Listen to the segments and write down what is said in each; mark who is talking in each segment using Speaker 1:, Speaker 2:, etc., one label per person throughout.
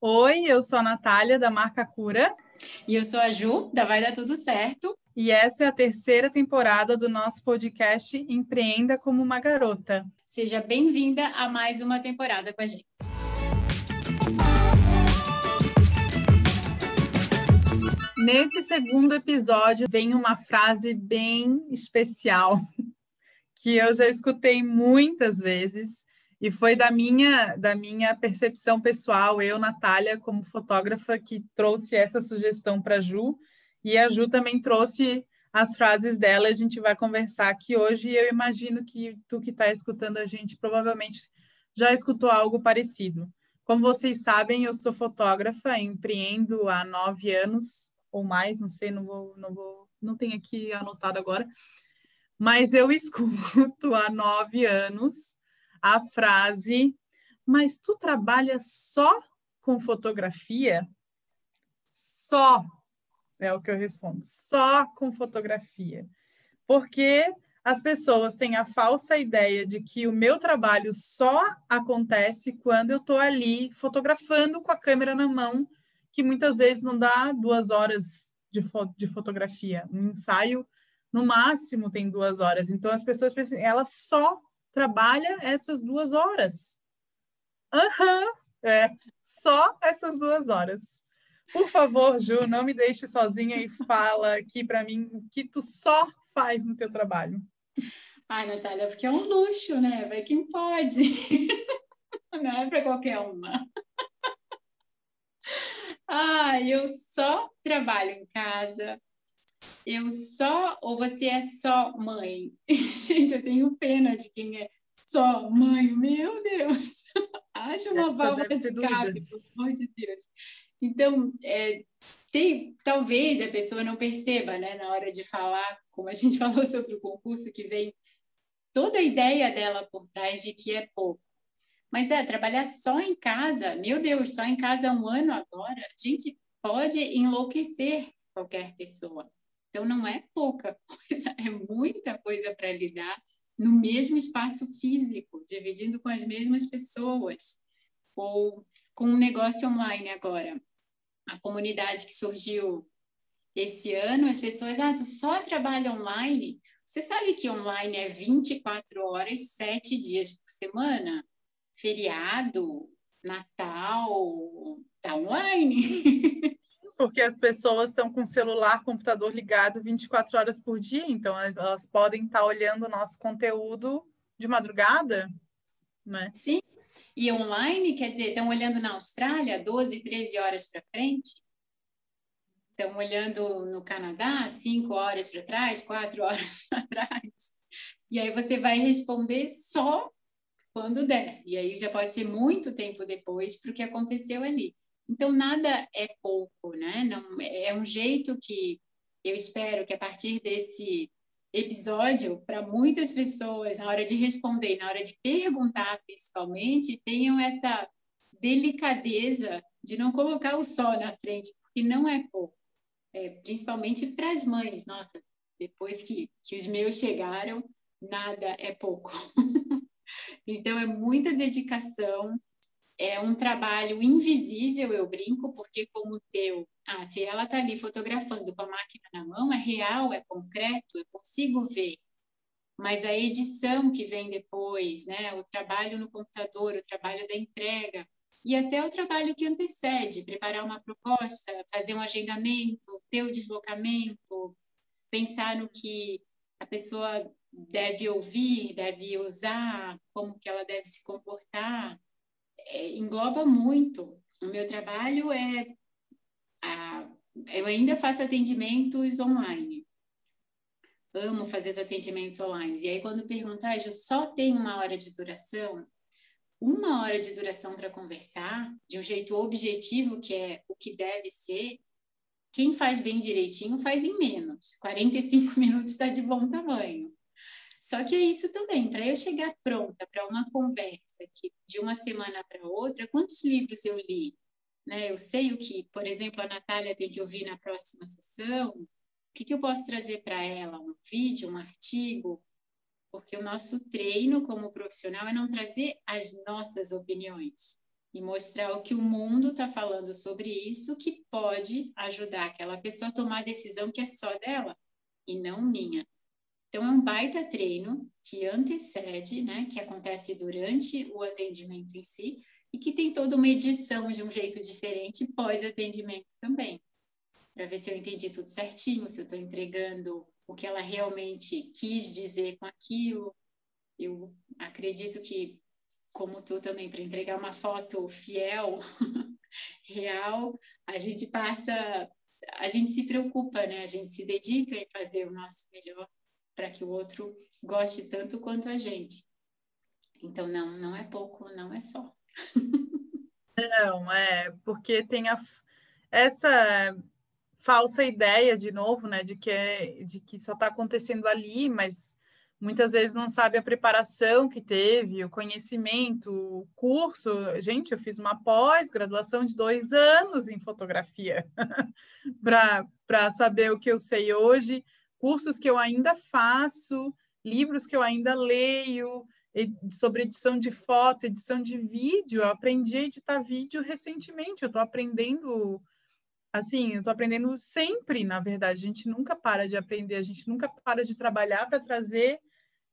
Speaker 1: Oi, eu sou a Natália, da marca Cura.
Speaker 2: E eu sou a Ju, da Vai Dar Tudo Certo.
Speaker 1: E essa é a terceira temporada do nosso podcast Empreenda como uma Garota.
Speaker 2: Seja bem-vinda a mais uma temporada com a gente.
Speaker 1: Nesse segundo episódio vem uma frase bem especial que eu já escutei muitas vezes e foi da minha, da minha percepção pessoal, eu, Natália, como fotógrafa, que trouxe essa sugestão para a Ju, e a Ju também trouxe as frases dela, a gente vai conversar aqui hoje, e eu imagino que tu que está escutando a gente provavelmente já escutou algo parecido. Como vocês sabem, eu sou fotógrafa, empreendo há nove anos ou mais, não sei, não vou, não vou, não tenho aqui anotado agora, mas eu escuto há nove anos a frase: Mas tu trabalha só com fotografia? Só é o que eu respondo, só com fotografia. Porque as pessoas têm a falsa ideia de que o meu trabalho só acontece quando eu estou ali fotografando com a câmera na mão, que muitas vezes não dá duas horas de, fo de fotografia. Um ensaio, no máximo, tem duas horas. Então, as pessoas pensam, ela só trabalha essas duas horas. Aham, uhum, é, só essas duas horas. Por favor, Ju, não me deixe sozinha e fala aqui para mim o que tu só faz no teu trabalho.
Speaker 2: Ai, Natália, porque é um luxo, né? Para quem pode. não é para qualquer uma. Ah, eu só trabalho em casa. Eu só, ou você é só mãe? Gente, eu tenho pena de quem é só mãe. Meu Deus! Acha uma válvula de escape, pelo amor de Deus. Então, é, tem, talvez a pessoa não perceba, né, na hora de falar, como a gente falou sobre o concurso, que vem toda a ideia dela por trás de que é pouco. Mas é, trabalhar só em casa, meu Deus, só em casa um ano agora, a gente pode enlouquecer qualquer pessoa. Então, não é pouca coisa, é muita coisa para lidar no mesmo espaço físico, dividindo com as mesmas pessoas, ou com um negócio online agora. A comunidade que surgiu esse ano, as pessoas, ah, tu só trabalha online? Você sabe que online é 24 horas, 7 dias por semana? Feriado, Natal, tá online.
Speaker 1: Porque as pessoas estão com o celular, computador ligado 24 horas por dia, então elas podem estar olhando o nosso conteúdo de madrugada, né?
Speaker 2: Sim. E online, quer dizer, estão olhando na Austrália 12, 13 horas para frente? Estão olhando no Canadá 5 horas para trás, 4 horas para trás? E aí você vai responder só quando der. E aí já pode ser muito tempo depois para o que aconteceu ali. Então, nada é pouco, né? Não, é um jeito que eu espero que a partir desse episódio, para muitas pessoas, na hora de responder, na hora de perguntar, principalmente, tenham essa delicadeza de não colocar o só na frente, porque não é pouco. É, principalmente para as mães. Nossa, depois que, que os meus chegaram, nada é pouco. então, é muita dedicação, é um trabalho invisível, eu brinco, porque como o teu, ah, se ela está ali fotografando com a máquina na mão, é real, é concreto, eu consigo ver. Mas a edição que vem depois, né, o trabalho no computador, o trabalho da entrega, e até o trabalho que antecede, preparar uma proposta, fazer um agendamento, ter o deslocamento, pensar no que a pessoa deve ouvir, deve usar, como que ela deve se comportar, é, engloba muito. O meu trabalho é. A, eu ainda faço atendimentos online. Amo fazer os atendimentos online. E aí, quando perguntar, ah, eu só tenho uma hora de duração, uma hora de duração para conversar, de um jeito objetivo, que é o que deve ser, quem faz bem direitinho faz em menos. 45 minutos está de bom tamanho. Só que é isso também, para eu chegar pronta para uma conversa que de uma semana para outra, quantos livros eu li? Né? Eu sei o que, por exemplo, a Natália tem que ouvir na próxima sessão, o que, que eu posso trazer para ela? Um vídeo, um artigo? Porque o nosso treino como profissional é não trazer as nossas opiniões, e mostrar o que o mundo está falando sobre isso que pode ajudar aquela pessoa a tomar a decisão que é só dela e não minha. Então, é um baita treino que antecede, né, que acontece durante o atendimento em si e que tem toda uma edição de um jeito diferente pós-atendimento também, para ver se eu entendi tudo certinho, se eu estou entregando o que ela realmente quis dizer com aquilo. Eu acredito que como tu também, para entregar uma foto fiel, real, a gente passa, a gente se preocupa, né? A gente se dedica em fazer o nosso melhor para que o outro goste tanto quanto a gente. Então, não, não é pouco, não é só.
Speaker 1: Não, é, porque tem a, essa falsa ideia, de novo, né, de que, é, de que só está acontecendo ali, mas muitas vezes não sabe a preparação que teve, o conhecimento, o curso. Gente, eu fiz uma pós-graduação de dois anos em fotografia para saber o que eu sei hoje, cursos que eu ainda faço, livros que eu ainda leio sobre edição de foto, edição de vídeo. Eu aprendi a editar vídeo recentemente, eu estou aprendendo assim, eu estou aprendendo sempre, na verdade. A gente nunca para de aprender, a gente nunca para de trabalhar para trazer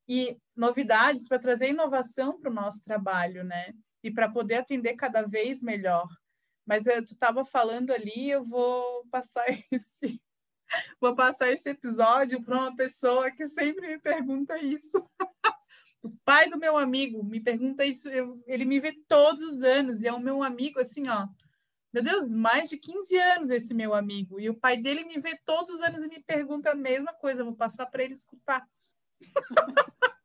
Speaker 1: e novidades para trazer inovação para o nosso trabalho, né? E para poder atender cada vez melhor. Mas eu, tu estava falando ali, eu vou passar esse vou passar esse episódio para uma pessoa que sempre me pergunta isso. o pai do meu amigo me pergunta isso, eu, ele me vê todos os anos e é o meu amigo assim, ó. Meu Deus, mais de 15 anos esse meu amigo. E o pai dele me vê todos os anos e me pergunta a mesma coisa. Vou passar para ele escutar.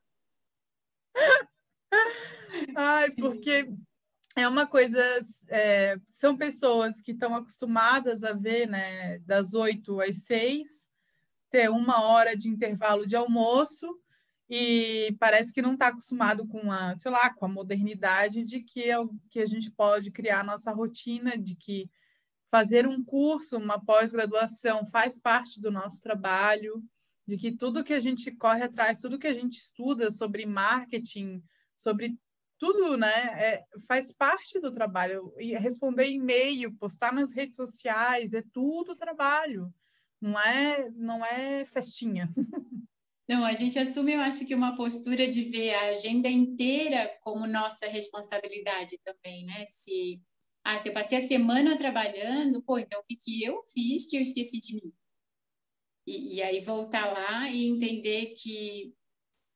Speaker 1: Ai, porque é uma coisa, é, são pessoas que estão acostumadas a ver, né, das oito às seis, ter uma hora de intervalo de almoço e parece que não está acostumado com a, sei lá, com a modernidade de que é que a gente pode criar a nossa rotina, de que fazer um curso, uma pós-graduação faz parte do nosso trabalho, de que tudo que a gente corre atrás, tudo que a gente estuda sobre marketing, sobre tudo, né, é, faz parte do trabalho. E responder e-mail, postar nas redes sociais, é tudo trabalho. Não é, não é festinha.
Speaker 2: Não, a gente assume, eu acho que uma postura de ver a agenda inteira como nossa responsabilidade também, né? Se, ah, se eu passei a semana trabalhando, pô, então o que, que eu fiz que eu esqueci de mim? E, e aí voltar lá e entender que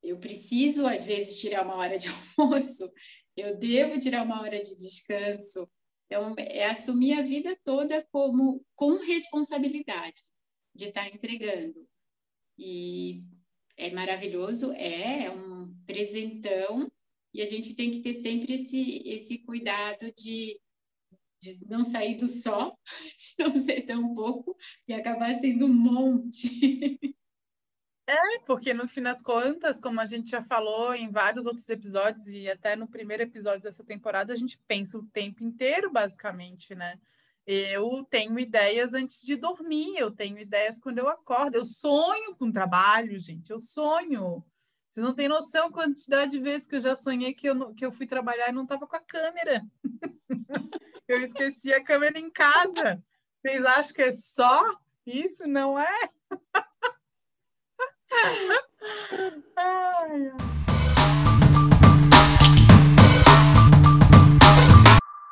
Speaker 2: eu preciso, às vezes, tirar uma hora de almoço, eu devo tirar uma hora de descanso. Então, é assumir a vida toda como com responsabilidade de estar entregando. E é maravilhoso, é, é um presentão, e a gente tem que ter sempre esse, esse cuidado de de não sair do só, de não ser tão pouco e acabar sendo um monte.
Speaker 1: É, porque no fim das contas, como a gente já falou em vários outros episódios e até no primeiro episódio dessa temporada, a gente pensa o tempo inteiro, basicamente, né? Eu tenho ideias antes de dormir, eu tenho ideias quando eu acordo, eu sonho com trabalho, gente, eu sonho. Vocês não têm noção quantidade de vezes que eu já sonhei que eu, que eu fui trabalhar e não estava com a câmera. eu esqueci a câmera em casa. Vocês acham que é só isso? Não é?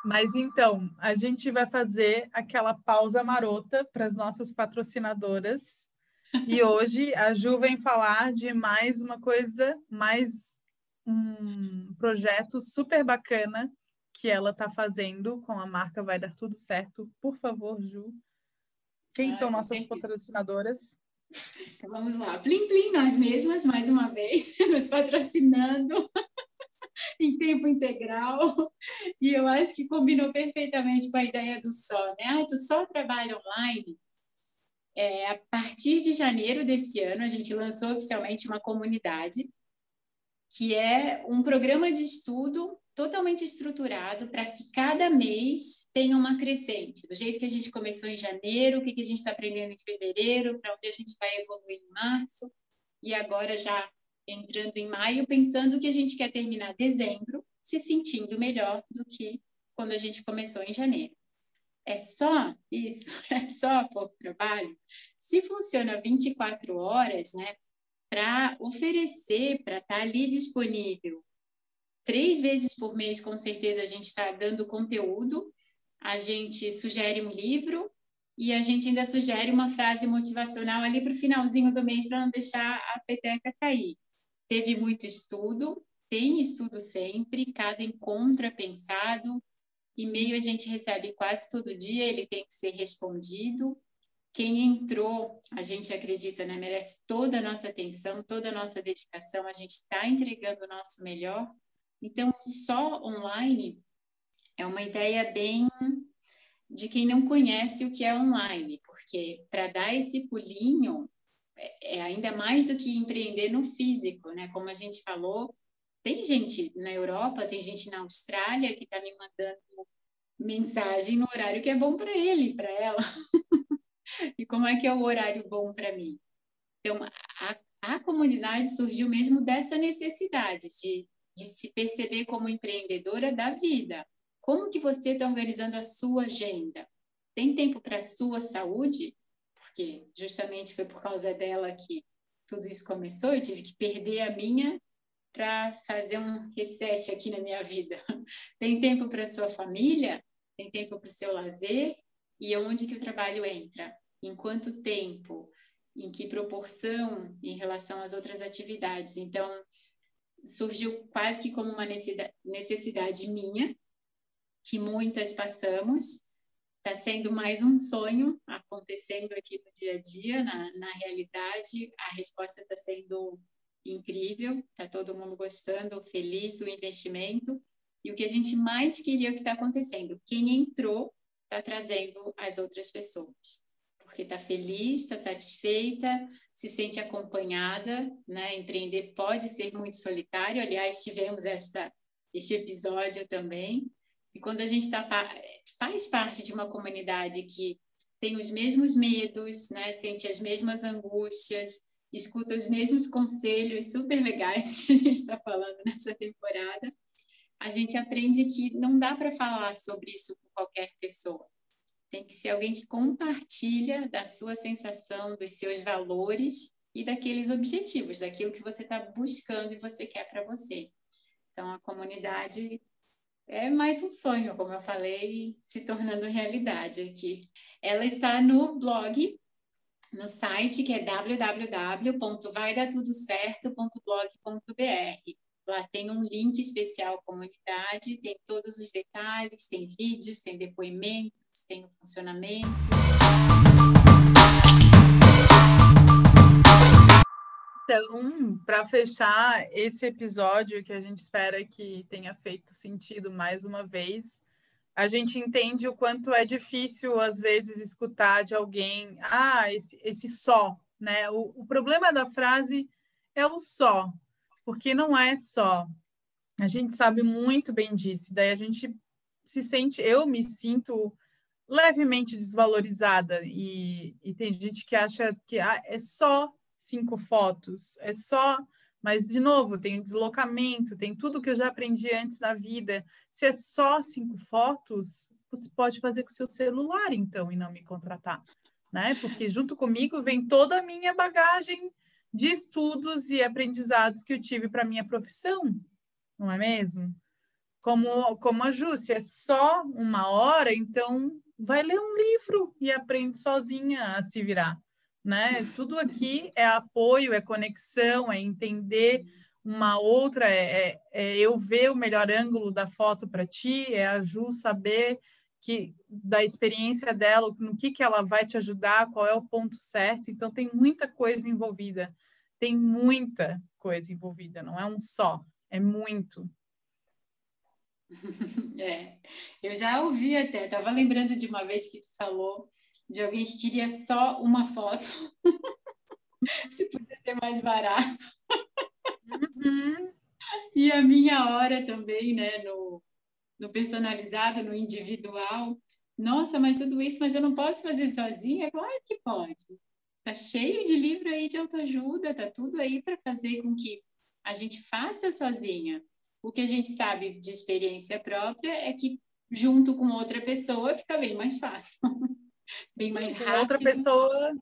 Speaker 1: Mas então, a gente vai fazer aquela pausa marota para as nossas patrocinadoras. E hoje a Ju vem falar de mais uma coisa, mais um projeto super bacana que ela está fazendo com a marca Vai Dar Tudo Certo. Por favor, Ju. Quem são nossas patrocinadoras?
Speaker 2: Então vamos lá. Plim Plim, nós mesmas, mais uma vez, nos patrocinando em tempo integral. E eu acho que combinou perfeitamente com a ideia do só, né? Ah, tu só trabalha online? É, a partir de janeiro desse ano, a gente lançou oficialmente uma comunidade, que é um programa de estudo totalmente estruturado para que cada mês tenha uma crescente. Do jeito que a gente começou em janeiro, o que, que a gente está aprendendo em fevereiro, para onde a gente vai evoluir em março, e agora já entrando em maio, pensando que a gente quer terminar dezembro se sentindo melhor do que quando a gente começou em janeiro. É só isso? É só pouco trabalho? Se funciona 24 horas, né, para oferecer, para estar tá ali disponível três vezes por mês, com certeza a gente está dando conteúdo, a gente sugere um livro e a gente ainda sugere uma frase motivacional ali para o finalzinho do mês para não deixar a peteca cair. Teve muito estudo, tem estudo sempre, cada encontro é pensado, e-mail a gente recebe quase todo dia, ele tem que ser respondido. Quem entrou, a gente acredita, né, merece toda a nossa atenção, toda a nossa dedicação, a gente está entregando o nosso melhor. Então, só online é uma ideia bem de quem não conhece o que é online, porque para dar esse pulinho é, é ainda mais do que empreender no físico, né? Como a gente falou, tem gente na Europa, tem gente na Austrália que está me mandando mensagem no horário que é bom para ele, para ela. e como é que é o horário bom para mim? Então, a, a comunidade surgiu mesmo dessa necessidade de, de se perceber como empreendedora da vida. Como que você está organizando a sua agenda? Tem tempo para a sua saúde? Porque justamente foi por causa dela que tudo isso começou. Eu tive que perder a minha para fazer um reset aqui na minha vida. Tem tempo para sua família? Tem tempo para o seu lazer? E onde que o trabalho entra? Em quanto tempo? Em que proporção em relação às outras atividades? Então, surgiu quase que como uma necessidade minha, que muitas passamos, está sendo mais um sonho acontecendo aqui no dia a dia, na, na realidade, a resposta está sendo incrível, está todo mundo gostando, feliz do investimento. E o que a gente mais queria o que está acontecendo? Quem entrou está trazendo as outras pessoas, porque está feliz, está satisfeita, se sente acompanhada, né? Empreender pode ser muito solitário. Aliás, tivemos esta este episódio também. E quando a gente tá, faz parte de uma comunidade que tem os mesmos medos, né? Sente as mesmas angústias, escuta os mesmos conselhos super legais que a gente está falando nessa temporada, a gente aprende que não dá para falar sobre isso com qualquer pessoa. Tem que ser alguém que compartilha da sua sensação, dos seus valores e daqueles objetivos, daquilo que você está buscando e você quer para você. Então, a comunidade é mais um sonho, como eu falei, se tornando realidade aqui. Ela está no blog no site que é www.vaidatudocerto.blog.br. Lá tem um link especial comunidade, tem todos os detalhes, tem vídeos, tem depoimentos, tem o funcionamento.
Speaker 1: Então, para fechar esse episódio que a gente espera que tenha feito sentido mais uma vez, a gente entende o quanto é difícil, às vezes, escutar de alguém, ah, esse, esse só, né? O, o problema da frase é o só, porque não é só. A gente sabe muito bem disso, daí a gente se sente, eu me sinto levemente desvalorizada, e, e tem gente que acha que ah, é só cinco fotos, é só mas, de novo, tem deslocamento, tem tudo que eu já aprendi antes na vida. Se é só cinco fotos, você pode fazer com seu celular, então, e não me contratar. Né? Porque junto comigo vem toda a minha bagagem de estudos e aprendizados que eu tive para minha profissão, não é mesmo? Como, como a Ju, se é só uma hora, então vai ler um livro e aprende sozinha a se virar né? Tudo aqui é apoio, é conexão, é entender uma outra, é, é, é eu ver o melhor ângulo da foto para ti, é a Ju saber que da experiência dela, no que, que ela vai te ajudar, qual é o ponto certo. Então, tem muita coisa envolvida, tem muita coisa envolvida, não é um só, é muito.
Speaker 2: É, eu já ouvi até, estava lembrando de uma vez que tu falou de alguém que queria só uma foto. Se podia ser mais barato. Uhum. E a minha hora também, né, no, no personalizado, no individual. Nossa, mas tudo isso, mas eu não posso fazer sozinha? Claro que pode. Tá cheio de livro aí de autoajuda, tá tudo aí para fazer com que a gente faça sozinha. O que a gente sabe de experiência própria é que junto com outra pessoa, fica bem mais fácil. bem mais rápido.
Speaker 1: Outra pessoa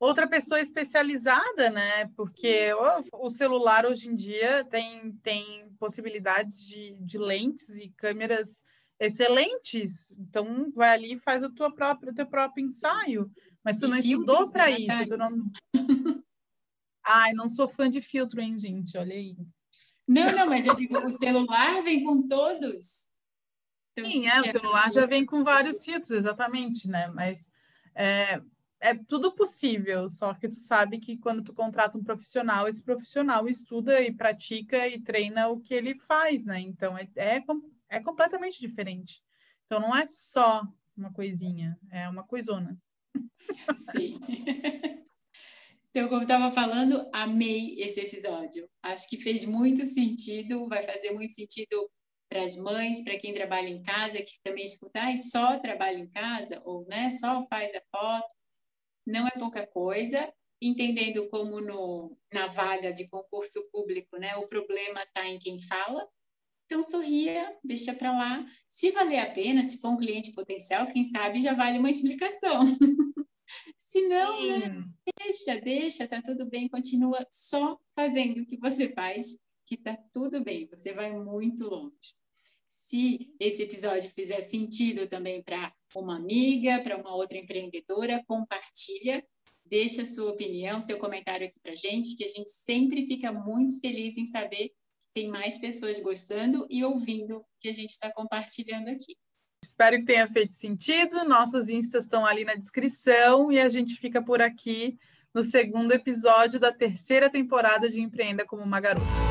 Speaker 1: outra pessoa especializada, né? Porque o, o, celular hoje em dia tem, tem possibilidades de, de lentes e câmeras excelentes. Então vai ali e faz a tua própria, o teu próprio ensaio. Mas tu e não estudou para isso, tu não. Ai, não sou fã de filtro, hein, gente? Olha aí.
Speaker 2: Não, não, mas eu digo, o celular vem com todos.
Speaker 1: Então, Sim, é, o celular já vem com vários filtros, exatamente, né? Mas é, é tudo possível, só que tu sabe que quando tu contrata um profissional, esse profissional estuda e pratica e treina o que ele faz, né? Então é, é, é completamente diferente. Então não é só uma coisinha, é uma coisona.
Speaker 2: Sim. Então, como estava falando, amei esse episódio. Acho que fez muito sentido, vai fazer muito sentido para as mães, para quem trabalha em casa, que também escutar e só trabalha em casa, ou né, só faz a foto não é pouca coisa, entendendo como no, na vaga de concurso público, né, o problema está em quem fala. Então, sorria, deixa para lá. Se valer a pena, se for um cliente potencial, quem sabe já vale uma explicação. se não, né, deixa, deixa, tá tudo bem, continua só fazendo o que você faz, que tá tudo bem, você vai muito longe. Se esse episódio fizer sentido também para uma amiga, para uma outra empreendedora, compartilha, deixa sua opinião, seu comentário aqui para gente, que a gente sempre fica muito feliz em saber tem mais pessoas gostando e ouvindo o que a gente está compartilhando aqui.
Speaker 1: Espero que tenha feito sentido. Nossos instas estão ali na descrição e a gente fica por aqui no segundo episódio da terceira temporada de Empreenda como uma Garota.